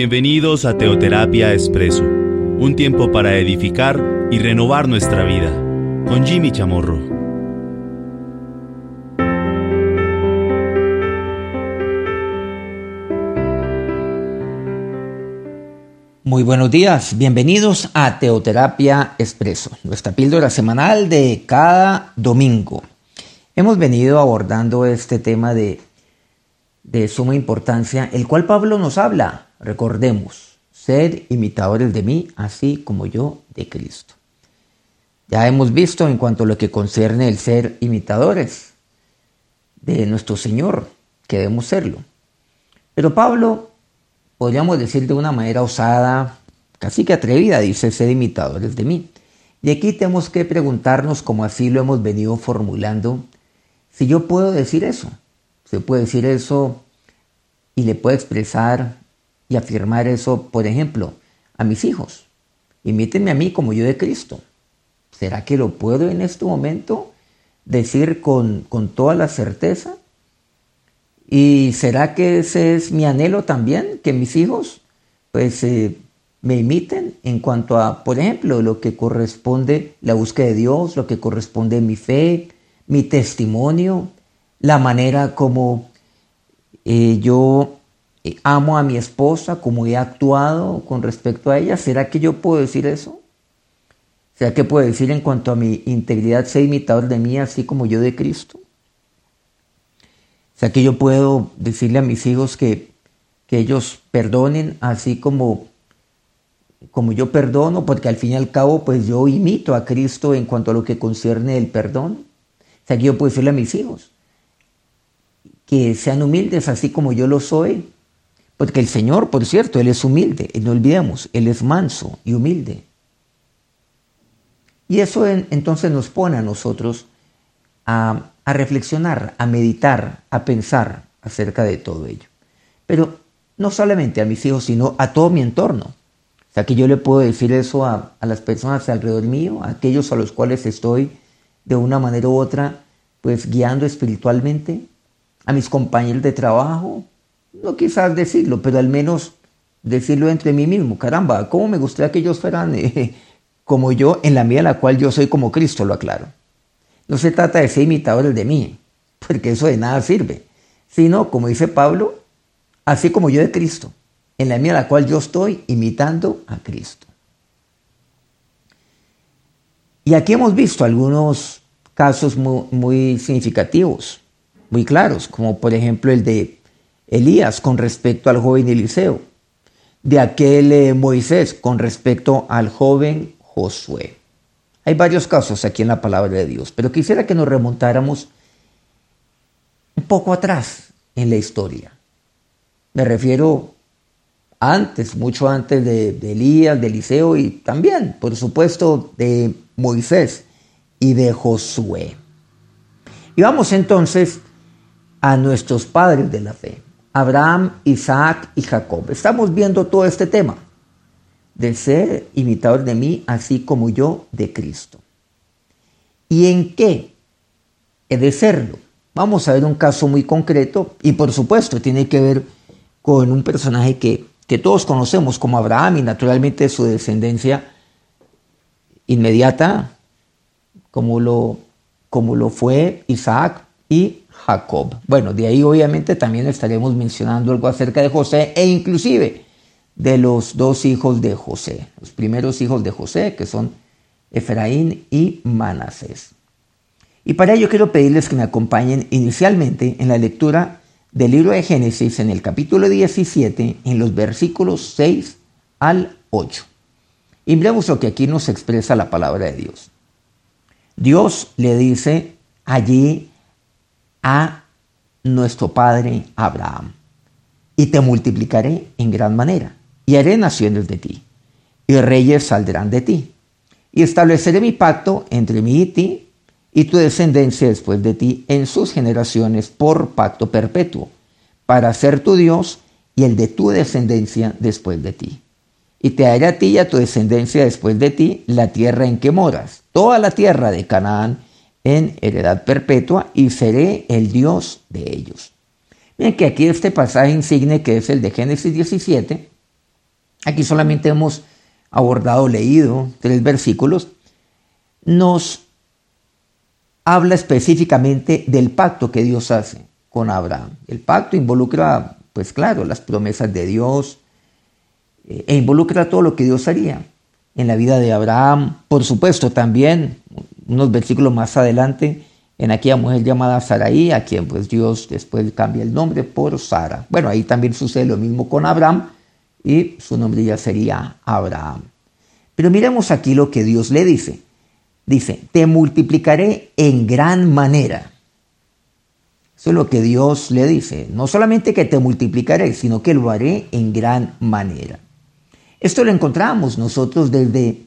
Bienvenidos a Teoterapia Expreso, un tiempo para edificar y renovar nuestra vida, con Jimmy Chamorro. Muy buenos días, bienvenidos a Teoterapia Expreso, nuestra píldora semanal de cada domingo. Hemos venido abordando este tema de, de suma importancia, el cual Pablo nos habla, recordemos, ser imitadores de mí, así como yo de Cristo. Ya hemos visto en cuanto a lo que concierne el ser imitadores de nuestro Señor, que debemos serlo. Pero Pablo, podríamos decir de una manera osada, casi que atrevida, dice ser imitadores de mí. Y aquí tenemos que preguntarnos, como así lo hemos venido formulando, si yo puedo decir eso, se puede decir eso y le puedo expresar y afirmar eso, por ejemplo, a mis hijos. Imítenme a mí como yo de Cristo. ¿Será que lo puedo en este momento decir con, con toda la certeza? ¿Y será que ese es mi anhelo también? Que mis hijos pues eh, me imiten en cuanto a, por ejemplo, lo que corresponde la búsqueda de Dios, lo que corresponde mi fe, mi testimonio, la manera como eh, yo amo a mi esposa, como he actuado con respecto a ella. ¿Será que yo puedo decir eso? ¿Será que puedo decir en cuanto a mi integridad, ser imitador de mí, así como yo de Cristo? ¿Será que yo puedo decirle a mis hijos que, que ellos perdonen así como, como yo perdono? Porque al fin y al cabo, pues yo imito a Cristo en cuanto a lo que concierne el perdón sea, que yo puedo decirle a mis hijos que sean humildes así como yo lo soy. Porque el Señor, por cierto, Él es humilde, no olvidemos, Él es manso y humilde. Y eso entonces nos pone a nosotros a, a reflexionar, a meditar, a pensar acerca de todo ello. Pero no solamente a mis hijos, sino a todo mi entorno. O sea, que yo le puedo decir eso a, a las personas alrededor mío, a aquellos a los cuales estoy de una manera u otra, pues guiando espiritualmente a mis compañeros de trabajo, no quizás decirlo, pero al menos decirlo entre mí mismo, caramba, ¿cómo me gustaría que ellos fueran eh, como yo en la medida en la cual yo soy como Cristo, lo aclaro? No se trata de ser imitadores de mí, porque eso de nada sirve, sino, como dice Pablo, así como yo de Cristo, en la medida en la cual yo estoy imitando a Cristo. Y aquí hemos visto algunos casos muy, significativos, muy claros, como por ejemplo el de Elías con respecto al joven Eliseo, de aquel eh, Moisés con respecto al joven Josué. Hay varios casos aquí en la palabra de Dios, pero quisiera que nos remontáramos un poco atrás en la historia. Me refiero antes, mucho antes de, de Elías, de Eliseo y también, por supuesto, de Moisés y de Josué. Y vamos entonces a nuestros padres de la fe, Abraham, Isaac y Jacob. Estamos viendo todo este tema de ser imitador de mí, así como yo de Cristo. ¿Y en qué he de serlo? Vamos a ver un caso muy concreto y por supuesto tiene que ver con un personaje que, que todos conocemos como Abraham y naturalmente su descendencia inmediata, como lo, como lo fue Isaac y Jacob. Bueno, de ahí obviamente también estaremos mencionando algo acerca de José e inclusive de los dos hijos de José, los primeros hijos de José, que son Efraín y Manasés. Y para ello quiero pedirles que me acompañen inicialmente en la lectura del libro de Génesis en el capítulo 17, en los versículos 6 al 8. Y veamos lo que aquí nos expresa la palabra de Dios. Dios le dice allí a nuestro padre Abraham, y te multiplicaré en gran manera, y haré naciones de ti, y reyes saldrán de ti, y estableceré mi pacto entre mí y ti, y tu descendencia después de ti en sus generaciones por pacto perpetuo, para ser tu Dios y el de tu descendencia después de ti. Y te daré a ti y a tu descendencia después de ti la tierra en que moras, toda la tierra de Canaán en heredad perpetua, y seré el Dios de ellos. Miren que aquí este pasaje insigne, que es el de Génesis 17, aquí solamente hemos abordado, leído tres versículos, nos habla específicamente del pacto que Dios hace con Abraham. El pacto involucra, pues claro, las promesas de Dios eh, e involucra todo lo que Dios haría en la vida de Abraham. Por supuesto, también unos versículos más adelante, en aquella mujer llamada Saraí, a quien pues Dios después cambia el nombre por Sara. Bueno, ahí también sucede lo mismo con Abraham y su nombre ya sería Abraham. Pero miremos aquí lo que Dios le dice. Dice, te multiplicaré en gran manera. Eso es lo que Dios le dice. No solamente que te multiplicaré, sino que lo haré en gran manera. Esto lo encontramos nosotros desde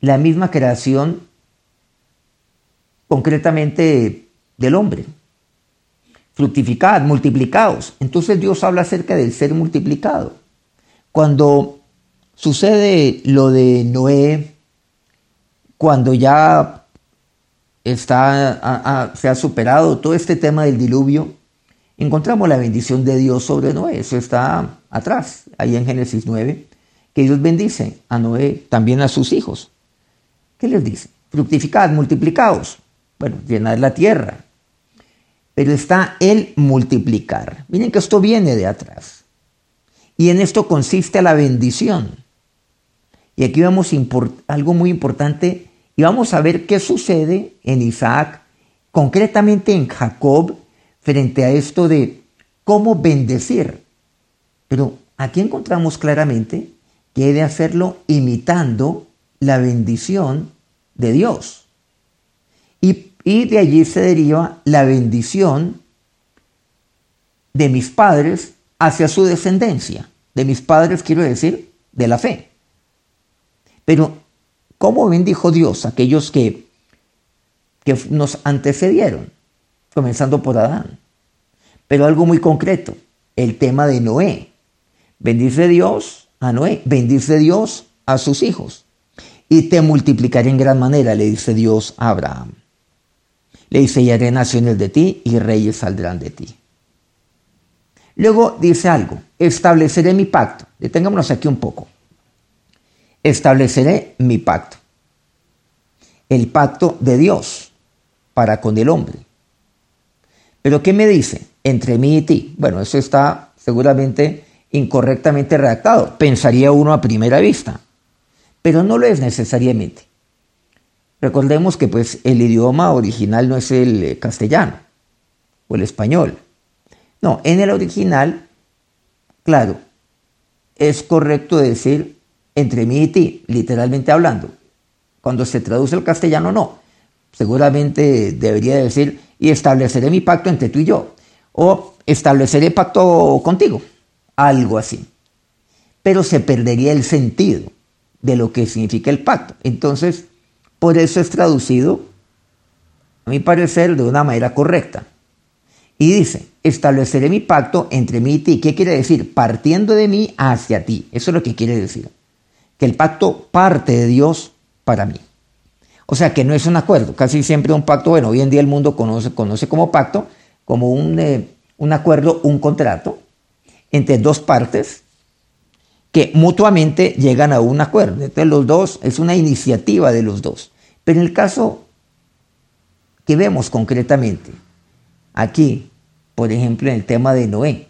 la misma creación, concretamente del hombre. Fructificad, multiplicados. Entonces Dios habla acerca del ser multiplicado. Cuando sucede lo de Noé, cuando ya está, se ha superado todo este tema del diluvio, encontramos la bendición de Dios sobre Noé. Eso está atrás, ahí en Génesis 9, que Dios bendice a Noé, también a sus hijos. ¿Qué les dice? Fructificad, multiplicaos. Bueno, llenad la tierra. Pero está el multiplicar. Miren que esto viene de atrás. Y en esto consiste la bendición. Y aquí vemos algo muy importante y vamos a ver qué sucede en Isaac, concretamente en Jacob, frente a esto de cómo bendecir. Pero aquí encontramos claramente que he de hacerlo imitando la bendición de Dios. Y, de allí se deriva la bendición de mis padres hacia su descendencia. De mis padres quiero decir de la fe. Pero, ¿cómo bendijo Dios a aquellos que, que nos antecedieron? Comenzando por Adán. Pero algo muy concreto, el tema de Noé. Bendice Dios a Noé, bendice Dios a sus hijos. Y te multiplicaré en gran manera, le dice Dios a Abraham. Le dice, y haré naciones de ti y reyes saldrán de ti. Luego dice algo, estableceré mi pacto. Detengámonos aquí un poco. Estableceré mi pacto. El pacto de Dios para con el hombre. Pero ¿qué me dice? Entre mí y ti. Bueno, eso está seguramente incorrectamente redactado. Pensaría uno a primera vista. Pero no lo es necesariamente. Recordemos que pues el idioma original no es el eh, castellano o el español. No, en el original, claro, es correcto decir entre mí y ti, literalmente hablando. Cuando se traduce al castellano, no. Seguramente debería decir, y estableceré mi pacto entre tú y yo. O estableceré pacto contigo. Algo así. Pero se perdería el sentido de lo que significa el pacto. Entonces, por eso es traducido, a mi parecer, de una manera correcta. Y dice, estableceré mi pacto entre mí y ti. ¿Qué quiere decir? Partiendo de mí hacia ti. Eso es lo que quiere decir. Que el pacto parte de Dios para mí. O sea que no es un acuerdo. Casi siempre un pacto, bueno, hoy en día el mundo conoce, conoce como pacto, como un, eh, un acuerdo, un contrato entre dos partes que mutuamente llegan a un acuerdo. Entonces los dos, es una iniciativa de los dos. Pero en el caso que vemos concretamente, aquí, por ejemplo, en el tema de Noé,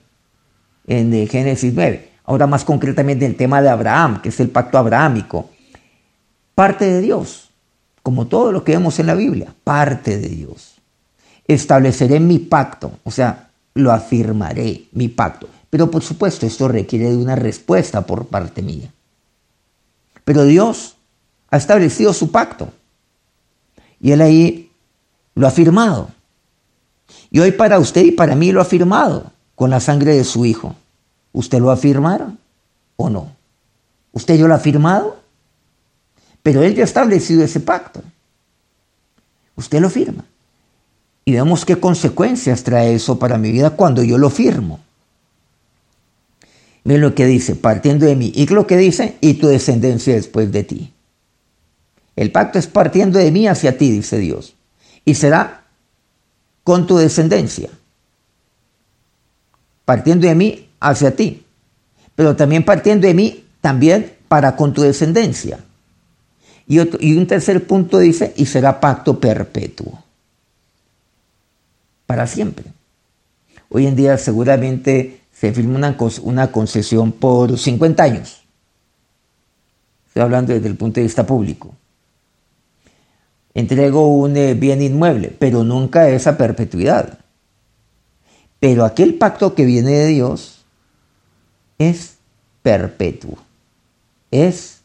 en Génesis 9. Ahora más concretamente en el tema de Abraham, que es el pacto abrahámico. Parte de Dios, como todo lo que vemos en la Biblia, parte de Dios. Estableceré mi pacto, o sea, lo afirmaré, mi pacto. Pero por supuesto esto requiere de una respuesta por parte mía. Pero Dios ha establecido su pacto. Y Él ahí lo ha firmado. Y hoy para usted y para mí lo ha firmado con la sangre de su Hijo. ¿Usted lo ha firmado o no? ¿Usted yo lo ha firmado? Pero Él ya ha establecido ese pacto. Usted lo firma. Y vemos qué consecuencias trae eso para mi vida cuando yo lo firmo. Miren lo que dice, partiendo de mí. Y lo que dice, y tu descendencia después de ti. El pacto es partiendo de mí hacia ti, dice Dios. Y será con tu descendencia, partiendo de mí hacia ti, pero también partiendo de mí también para con tu descendencia. Y, un tercer punto dice, y será pacto perpetuo. Para siempre. Hoy en día seguramente se firma una, una concesión por 50 años. Estoy hablando desde el punto de vista público. Entrego un eh, bien inmueble, pero nunca esa perpetuidad. Pero aquel pacto que viene de Dios es perpetuo. Es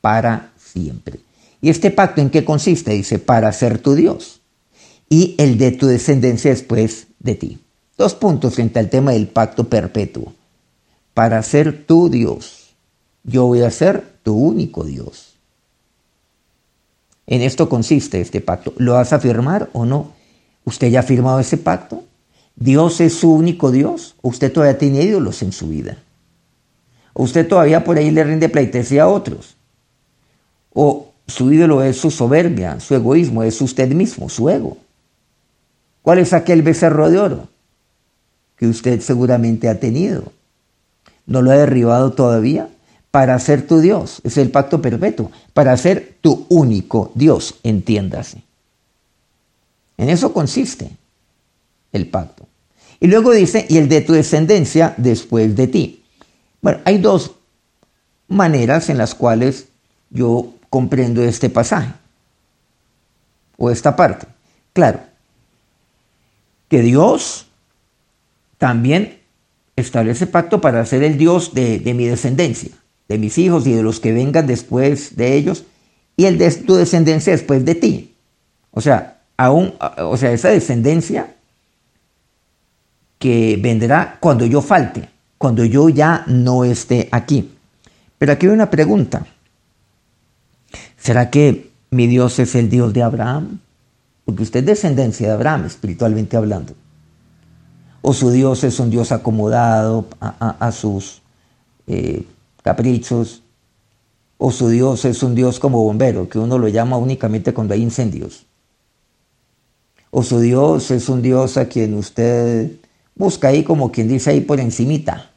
para siempre. ¿Y este pacto en qué consiste? Dice, para ser tu Dios. Y el de tu descendencia después de ti. Dos puntos frente al tema del pacto perpetuo. Para ser tu Dios. Yo voy a ser tu único Dios. En esto consiste este pacto. ¿Lo vas a afirmar o no? ¿Usted ya ha firmado ese pacto? ¿Dios es su único Dios? ¿O usted todavía tiene ídolos en su vida? ¿O usted todavía por ahí le rinde pleitesía a otros? ¿O su ídolo es su soberbia, su egoísmo, es usted mismo, su ego? ¿Cuál es aquel becerro de oro? que usted seguramente ha tenido. ¿No lo ha derribado todavía? Para ser tu Dios, es el pacto perpetuo, para ser tu único Dios, entiéndase. En eso consiste el pacto. Y luego dice, y el de tu descendencia después de ti. Bueno, hay dos maneras en las cuales yo comprendo este pasaje o esta parte. Claro, que Dios también establece pacto para ser el Dios de, mi descendencia, de mis hijos y de los que vengan después de ellos, y el de tu descendencia después de ti. O sea, aún, o sea, esa descendencia que vendrá cuando yo falte, cuando yo ya no esté aquí. Pero aquí hay una pregunta. ¿Será que mi Dios es el Dios de Abraham? Porque usted es descendencia de Abraham, espiritualmente hablando o su Dios es un Dios acomodado a, sus eh, caprichos, o su Dios es un Dios como bombero, que uno lo llama únicamente cuando hay incendios, o su Dios es un Dios a quien usted busca ahí como quien dice ahí por encimita,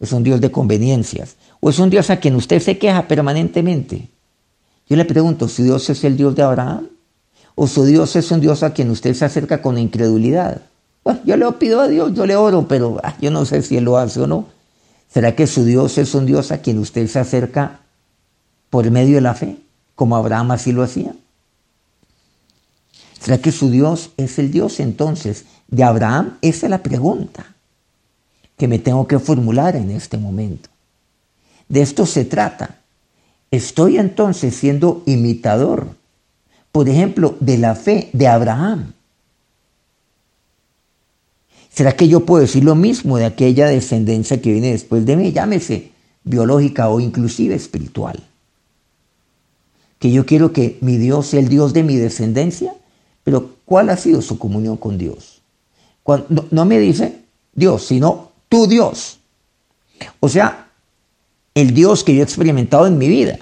es un Dios de conveniencias, o es un Dios a quien usted se queja permanentemente. Yo le pregunto, ¿su Dios es el Dios de Abraham? ¿O su Dios es un Dios a quien usted se acerca con incredulidad? Bueno, yo le pido a Dios, yo le oro, pero ah, yo no sé si Él lo hace o no. ¿Será que su Dios es un Dios a quien usted se acerca por medio de la fe, como Abraham así lo hacía? ¿Será que su Dios es el Dios entonces de Abraham? Esa es la pregunta que me tengo que formular en este momento. De esto se trata. Estoy entonces siendo imitador, por ejemplo, de la fe de Abraham. ¿Será que yo puedo decir lo mismo de aquella descendencia que viene después de mí? Llámese biológica o inclusive espiritual. Que yo quiero que mi Dios sea el Dios de mi descendencia, pero ¿cuál ha sido su comunión con Dios? Cuando, no, me dice Dios, sino tu Dios. O sea, el Dios que yo he experimentado en mi vida.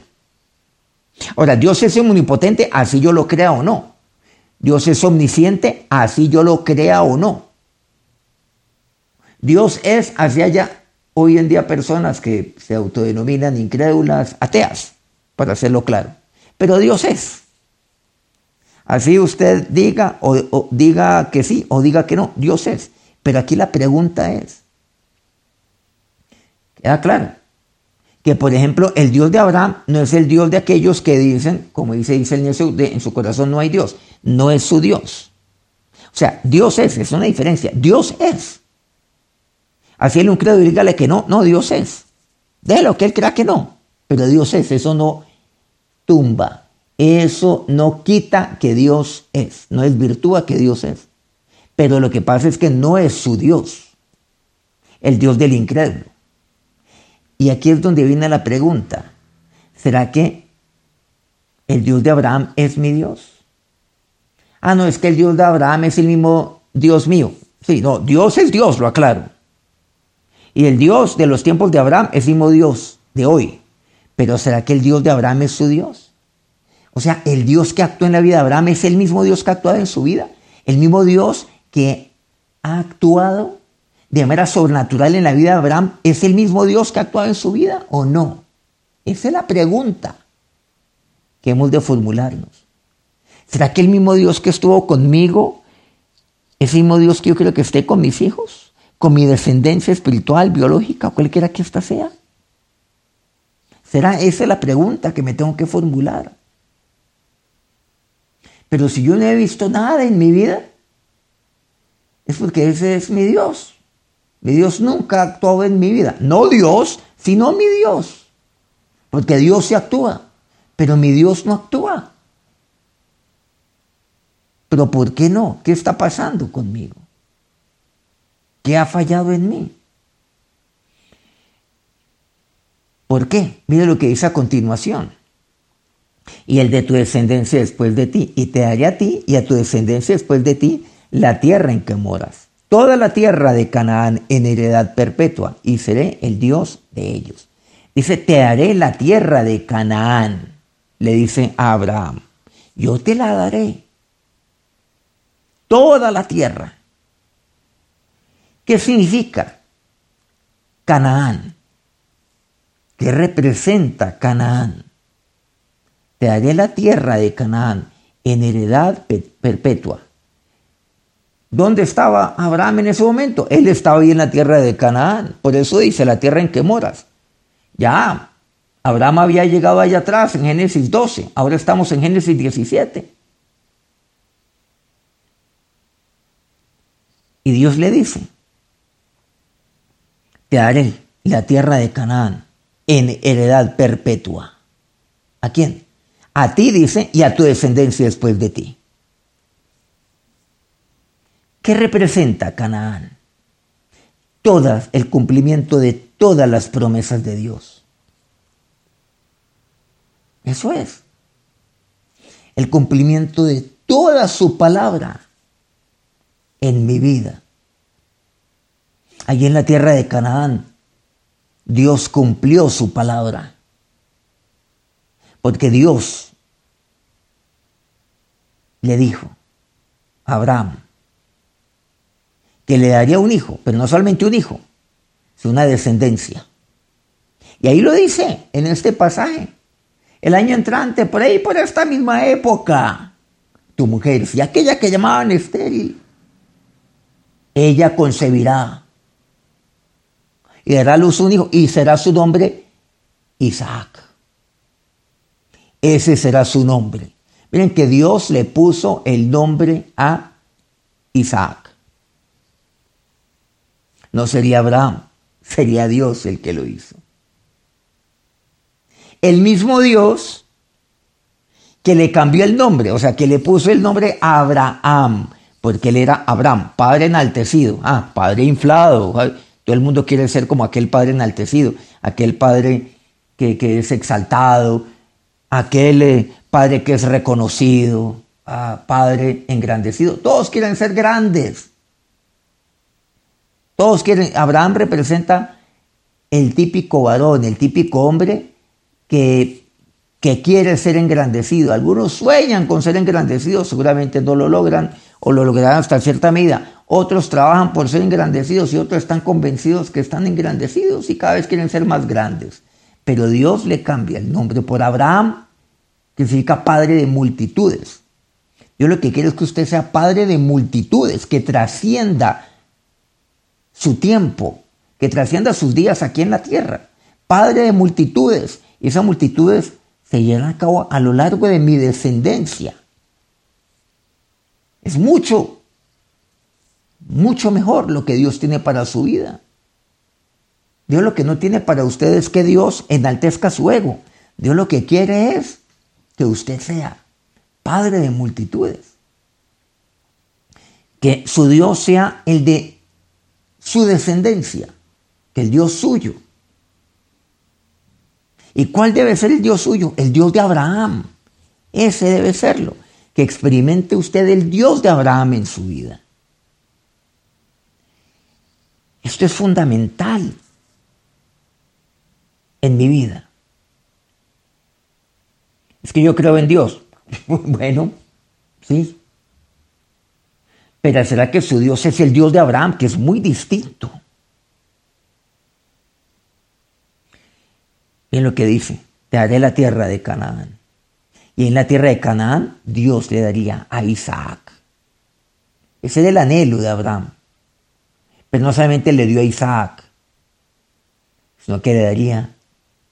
Ahora, Dios es omnipotente, así yo lo crea o no. Dios es omnisciente, así yo lo crea o no. Dios es hacia allá hoy en día personas que se autodenominan incrédulas, ateas, para hacerlo claro. Pero Dios es. Así usted diga o, diga que sí o diga que no, Dios es. Pero aquí la pregunta es, queda claro, que por ejemplo el Dios de Abraham no es el Dios de aquellos que dicen, como dice, dice el necio, en su corazón no hay Dios, no es su Dios. O sea, Dios es, es una diferencia, Dios es. Así él un credo y dígale que no, no, Dios es. Déjelo que él crea que no, pero Dios es, eso no tumba, eso no quita que Dios es, no es virtud que Dios es. Pero lo que pasa es que no es su Dios, el Dios del incrédulo. Y aquí es donde viene la pregunta, ¿será que el Dios de Abraham es mi Dios? Ah, no, es que el Dios de Abraham es el mismo Dios mío. Sí, no, Dios es Dios, lo aclaro. Y el Dios de los tiempos de Abraham es el mismo Dios de hoy. Pero ¿será que el Dios de Abraham es su Dios? O sea, el Dios que actuó en la vida de Abraham es el mismo Dios que ha actuado en su vida. El mismo Dios que ha actuado de manera sobrenatural en la vida de Abraham, ¿es el mismo Dios que ha actuado en su vida o no? Esa es la pregunta que hemos de formularnos. ¿Será que el mismo Dios que estuvo conmigo es el mismo Dios que yo quiero que esté con mis hijos? ¿Con mi descendencia espiritual, biológica, cualquiera que ésta sea? ¿Será esa la pregunta que me tengo que formular? Pero si yo no he visto nada en mi vida, es porque ese es mi Dios. Mi Dios nunca ha actuado en mi vida. No Dios, sino mi Dios. Porque Dios se actúa, pero mi Dios no actúa. Pero ¿por qué no? ¿Qué está pasando conmigo? ¿Qué ha fallado en mí? ¿Por qué? Mire lo que dice a continuación. Y el de tu descendencia después de ti, y te daré a ti y a tu descendencia después de ti la tierra en que moras, toda la tierra de Canaán en heredad perpetua, y seré el Dios de ellos. Dice, te daré la tierra de Canaán, le dice a Abraham, yo te la daré, toda la tierra. ¿Qué significa Canaán? ¿Qué representa Canaán? Te daré la tierra de Canaán en heredad perpetua. ¿Dónde estaba Abraham en ese momento? Él estaba ahí en la tierra de Canaán. Por eso dice la tierra en que moras. Ya, Abraham había llegado allá atrás en Génesis 12. Ahora estamos en Génesis 17. Y Dios le dice, te daré la tierra de Canaán en heredad perpetua. ¿A quién? A ti dice y a tu descendencia después de ti. ¿Qué representa Canaán? Todas, el cumplimiento de todas las promesas de Dios. Eso es. El cumplimiento de toda su palabra en mi vida. Allí en la tierra de Canaán Dios cumplió su palabra. Porque Dios le dijo a Abraham que le daría un hijo, pero no solamente un hijo, sino una descendencia. Y ahí lo dice en este pasaje. El año entrante, por ahí, por esta misma época, tu mujer, si aquella que llamaban estéril, ella concebirá y dará a luz un hijo y será su nombre Isaac. Ese será su nombre. Miren que Dios le puso el nombre a Isaac. No sería Abraham, sería Dios el que lo hizo. El mismo Dios que le cambió el nombre, o sea, que le puso el nombre Abraham, porque él era Abraham, padre enaltecido, ah, padre inflado, todo el mundo quiere ser como aquel padre enaltecido, aquel padre que, es exaltado, aquel eh, padre que es reconocido, ah, padre engrandecido. Todos quieren ser grandes. Todos quieren. Abraham representa el típico varón, el típico hombre que, que quiere ser engrandecido. Algunos sueñan con ser engrandecidos, seguramente no lo logran o lo lograrán hasta cierta medida. Otros trabajan por ser engrandecidos y otros están convencidos que están engrandecidos y cada vez quieren ser más grandes. Pero Dios le cambia el nombre por Abraham, que significa padre de multitudes. Yo lo que quiero es que usted sea padre de multitudes, que trascienda su tiempo, que trascienda sus días aquí en la tierra. Padre de multitudes. Y esas multitudes se llevan a cabo a lo largo de mi descendencia. Es mucho mucho mejor lo que Dios tiene para su vida. Dios lo que no tiene para usted es que Dios enaltezca su ego. Dios lo que quiere es que usted sea padre de multitudes. Que su Dios sea el de su descendencia, que el Dios suyo. ¿Y cuál debe ser el Dios suyo? El Dios de Abraham. Ese debe serlo. Que experimente usted el Dios de Abraham en su vida. Esto es fundamental en mi vida. Es que yo creo en Dios. bueno, sí. Pero será que su Dios es el Dios de Abraham, que es muy distinto. Miren lo que dice, te daré la tierra de Canaán. Y en la tierra de Canaán Dios le daría a Isaac. Ese era el anhelo de Abraham. Pero no solamente le dio a Isaac, sino que le daría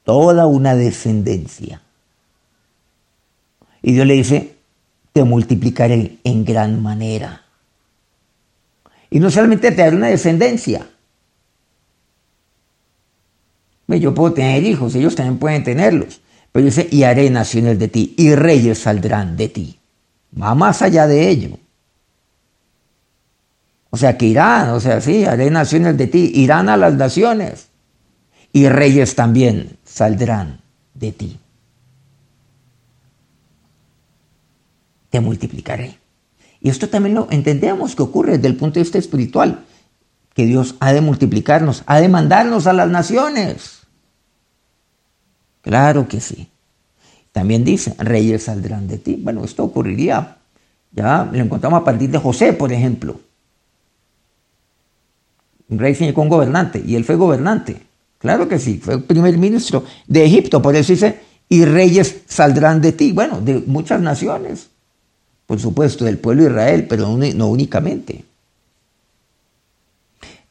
toda una descendencia. Y Dios le dice, te multiplicaré en gran manera. Y no solamente te daré una descendencia. Yo puedo tener hijos, ellos también pueden tenerlos. Pero dice, y haré naciones de ti, y reyes saldrán de ti. Va más allá de ello. O sea, que irán, o sea, sí, haré naciones de ti, irán a las naciones, y reyes también saldrán de ti. Te multiplicaré. Y esto también lo entendemos que ocurre desde el punto de vista espiritual, que Dios ha de multiplicarnos, ha de mandarnos a las naciones. Claro que sí. También dice, reyes saldrán de ti. Bueno, esto ocurriría, ya lo encontramos a partir de José, por ejemplo. Un rey con un gobernante, y él fue gobernante. Claro que sí, fue primer ministro de Egipto, por eso dice, y reyes saldrán de ti. Bueno, de muchas naciones por supuesto, del pueblo de Israel, pero no únicamente.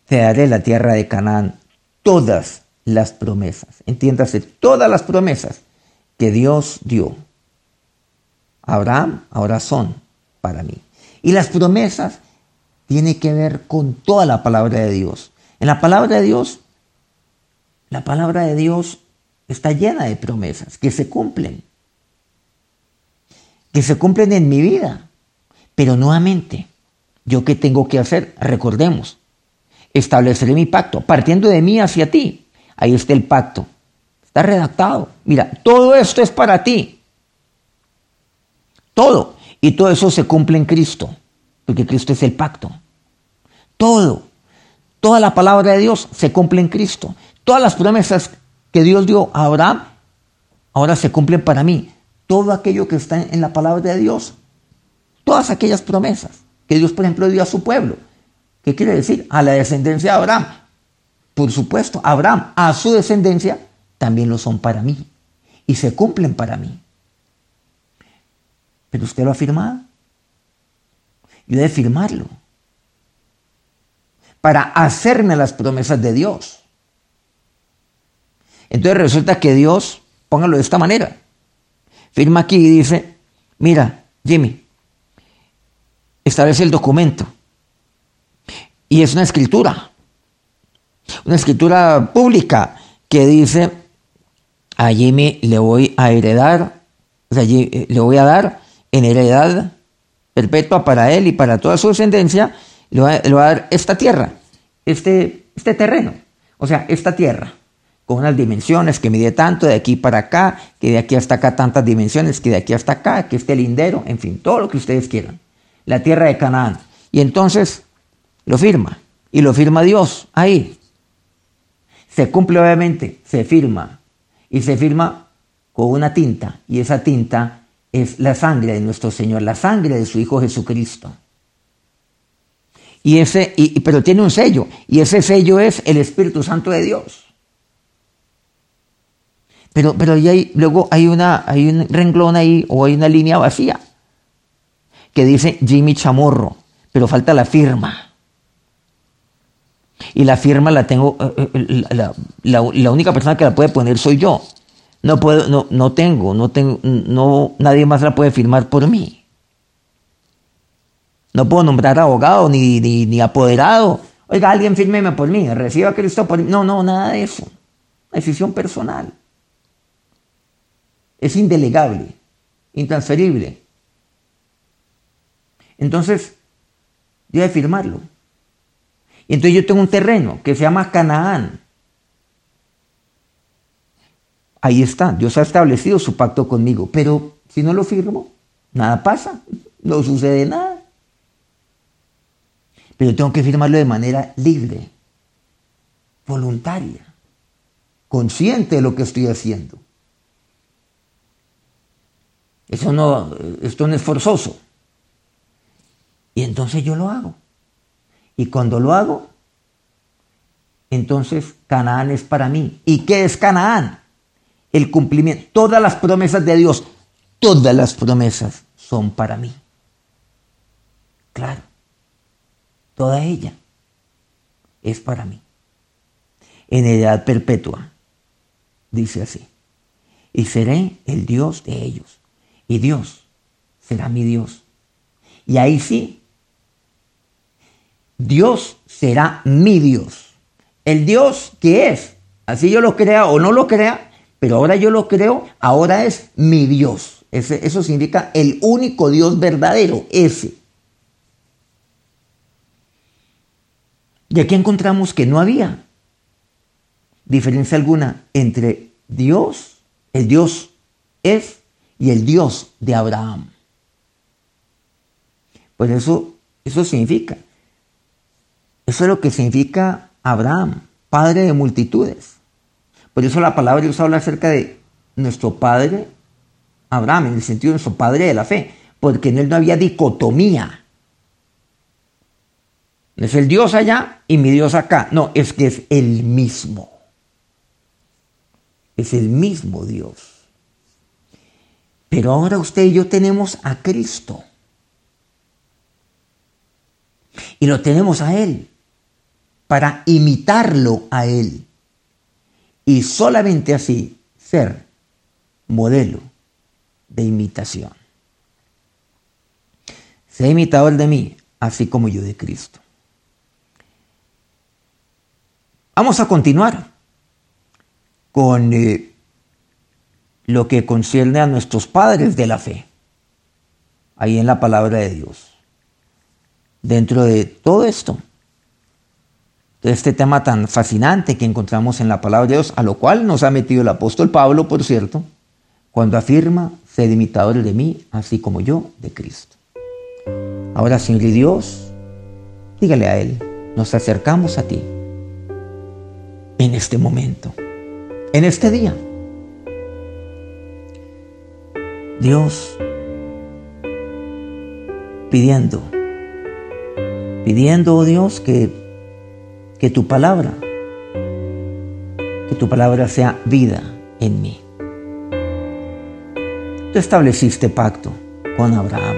Te daré la tierra de Canaán, todas las promesas, entiéndase, todas las promesas que Dios dio a Abraham ahora son para mí. Y las promesas tienen que ver con toda la palabra de Dios. En la palabra de Dios, la palabra de Dios está llena de promesas que se cumplen que se cumplen en mi vida. Pero nuevamente, ¿yo qué tengo que hacer? Recordemos, estableceré mi pacto, partiendo de mí hacia ti. Ahí está el pacto. Está redactado. Mira, todo esto es para ti. Todo. Y todo eso se cumple en Cristo, porque Cristo es el pacto. Todo. Toda la palabra de Dios se cumple en Cristo. Todas las promesas que Dios dio a Abraham ahora se cumplen para mí todo aquello que está en la palabra de Dios, todas aquellas promesas que Dios, por ejemplo, dio a su pueblo. ¿Qué quiere decir? A la descendencia de Abraham. Por supuesto, Abraham, a su descendencia, también lo son para mí. Y se cumplen para mí. Pero usted lo ha firmado. Yo he de firmarlo. Para hacerme las promesas de Dios. Entonces resulta que Dios, póngalo de esta manera, firma aquí y dice, mira, Jimmy, establece el documento. Y es una escritura, una escritura pública que dice, a Jimmy le voy a heredar, o sea, eh, le voy a dar en heredad perpetua para él y para toda su descendencia, le voy a, le voy a dar esta tierra, este, este terreno, o sea, esta tierra con unas dimensiones que mide tanto de aquí para acá, que de aquí hasta acá tantas dimensiones, que de aquí hasta acá, que este lindero, en fin, todo lo que ustedes quieran. La tierra de Canaán. Y entonces lo firma. Y lo firma Dios ahí. Se cumple obviamente, se firma. Y se firma con una tinta. Y esa tinta es la sangre de nuestro Señor, la sangre de su Hijo Jesucristo. Y ese, y, pero tiene un sello. Y ese sello es el Espíritu Santo de Dios. Pero, pero hay, luego hay, una, hay un renglón ahí o hay una línea vacía que dice Jimmy Chamorro, pero falta la firma. Y la firma la tengo, eh, eh, la, la, única persona que la puede poner soy yo. No puedo, no, no tengo, no tengo, no, nadie más la puede firmar por mí. No puedo nombrar abogado ni, ni, ni apoderado. Oiga, alguien fírmeme por mí, reciba a Cristo por mí. No, no, nada de eso. Decisión personal es indelegable, intransferible. Entonces, yo he de firmarlo. Y entonces yo tengo un terreno que se llama Canaán. Ahí está, Dios ha establecido su pacto conmigo, pero si no lo firmo, nada pasa, no sucede nada. Pero tengo que firmarlo de manera libre, voluntaria, consciente de lo que estoy haciendo. Eso no, esto no es forzoso. Y entonces yo lo hago. Y cuando lo hago, entonces Canaán es para mí. ¿Y qué es Canaán? El cumplimiento, todas las promesas de Dios, todas las promesas son para mí. Claro, toda ella es para mí. En edad perpetua, dice así, y seré el Dios de ellos, y Dios será mi Dios. Y ahí sí, Dios será mi Dios. El Dios que es, así yo lo crea o no lo crea, pero ahora yo lo creo, ahora es mi Dios. eso significa el único Dios verdadero, ese. Y aquí encontramos que no había diferencia alguna entre Dios, el Dios es, y el Dios de Abraham. Pues eso, eso significa, eso es lo que significa Abraham, padre de multitudes. Por eso la palabra Dios habla acerca de nuestro padre Abraham, en el sentido de nuestro padre de la fe, porque en él no había dicotomía. No es el Dios allá y mi Dios acá. No, es que es el mismo. Es el mismo Dios. Pero ahora usted y yo tenemos a Cristo. Y lo tenemos a Él para imitarlo a Él. Y solamente así ser modelo de imitación. Sé imitador de mí, así como yo de Cristo. Vamos a continuar con eh, lo que concierne a nuestros padres de la fe, ahí en la palabra de Dios. Dentro de todo esto, este tema tan fascinante que encontramos en la palabra de Dios, a lo cual nos ha metido el apóstol Pablo, por cierto, cuando afirma, sed imitadores de mí, así como yo de Cristo. Ahora, Señor y Dios, dígale a Él, nos acercamos a ti en este momento, en este día. Dios, pidiendo, pidiendo, oh Dios, que, que tu palabra, que tu palabra sea vida en mí. Tú estableciste pacto con Abraham,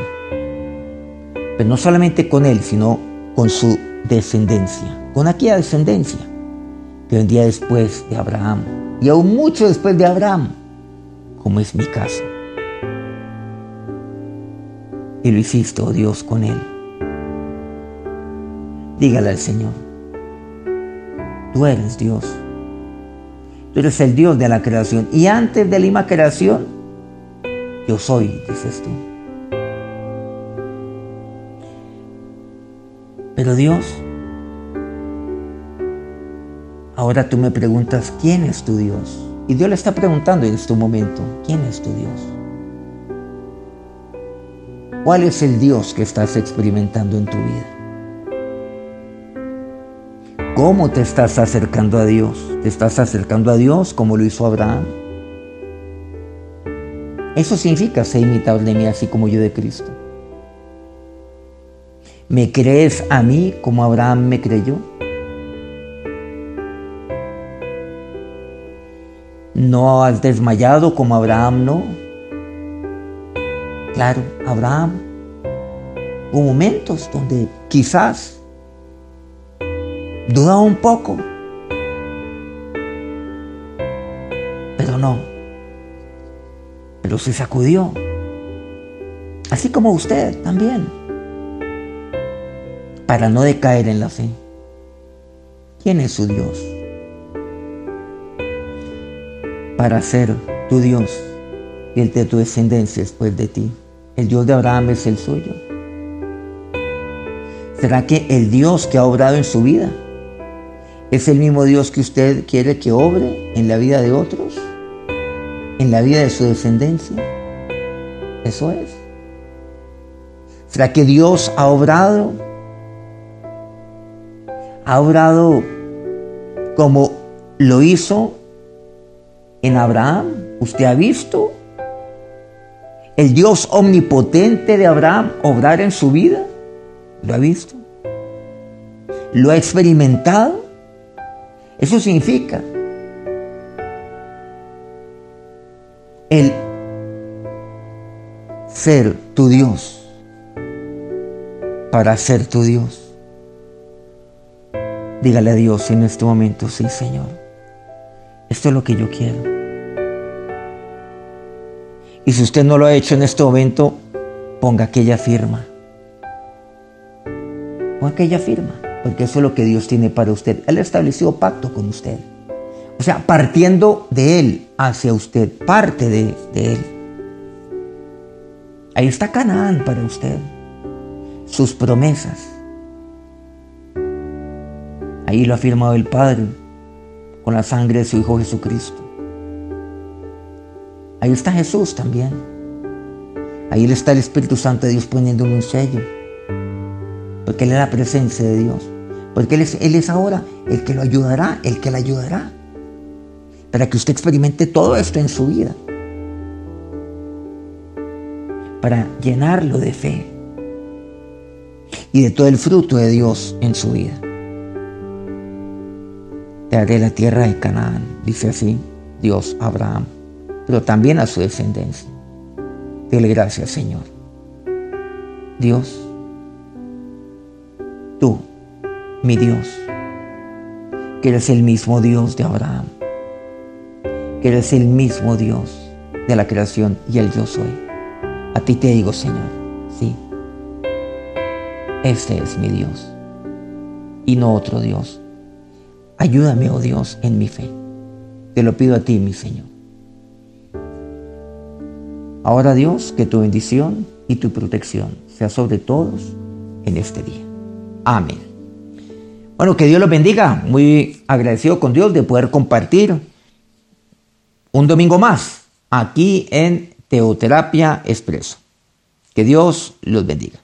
pero no solamente con él, sino con su descendencia, con aquella descendencia que vendría después de Abraham y aún mucho después de Abraham, como es mi caso. Y lo hiciste, oh Dios, con él. Dígale al Señor, tú eres Dios. Tú eres el Dios de la creación. Y antes de la misma creación, yo soy, dices tú. Pero Dios Ahora tú me preguntas, ¿quién es tu Dios? Y Dios le está preguntando en este momento, ¿quién es tu Dios? ¿Cuál es el Dios que estás experimentando en tu vida? ¿Cómo te estás acercando a Dios? ¿Te estás acercando a Dios como lo hizo Abraham? Eso significa ser imitador de mí así como yo de Cristo. ¿Me crees a mí como Abraham me creyó? No has desmayado como Abraham, no. Claro, Abraham hubo momentos donde quizás dudaba un poco, pero no. Pero se sacudió. Así como usted también. Para no decaer en la fe. ¿Quién es su Dios? para ser tu Dios y el de tu descendencia después de ti. El Dios de Abraham es el suyo. ¿Será que el Dios que ha obrado en su vida es el mismo Dios que usted quiere que obre en la vida de otros? ¿En la vida de su descendencia? Eso es. ¿Será que Dios ha obrado? Ha obrado como lo hizo en Abraham. ¿Usted ha visto el Dios omnipotente de Abraham obrar en su vida? ¿Lo ha visto? ¿Lo ha experimentado? Eso significa el ser tu Dios para ser tu Dios. Dígale a Dios en este momento, sí Señor, esto es lo que yo quiero. Y si usted no lo ha hecho en este momento, ponga aquella firma. Ponga aquella firma porque eso es lo que Dios tiene para usted. Él estableció pacto con usted. O sea, partiendo de Él hacia usted, parte de, de Él. Ahí está Canaán para usted. Sus promesas. Ahí lo ha firmado el Padre con la sangre de su Hijo Jesucristo. Ahí está Jesús también. Ahí está el Espíritu Santo de Dios poniéndole un sello. Porque Él es la presencia de Dios. Porque Él es, ahora el que lo ayudará, el que le ayudará. Para que usted experimente todo esto en su vida para llenarlo de fe y de todo el fruto de Dios en su vida. Te haré la tierra de Canaán, dice así Dios a Abraham, pero también a su descendencia. Dile gracias, Señor. Dios, tú, mi Dios, que eres el mismo Dios de Abraham, que eres el mismo Dios de la creación y el yo soy. A ti te digo, Señor, sí. Este es mi Dios y no otro Dios. Ayúdame, oh Dios, en mi fe. Te lo pido a ti, mi Señor. Ahora, Dios, que tu bendición y tu protección sea sobre todos en este día. Amén. Bueno, que Dios los bendiga. Muy agradecido con Dios de poder compartir un domingo más aquí en Teoterapia Expreso. Que Dios los bendiga.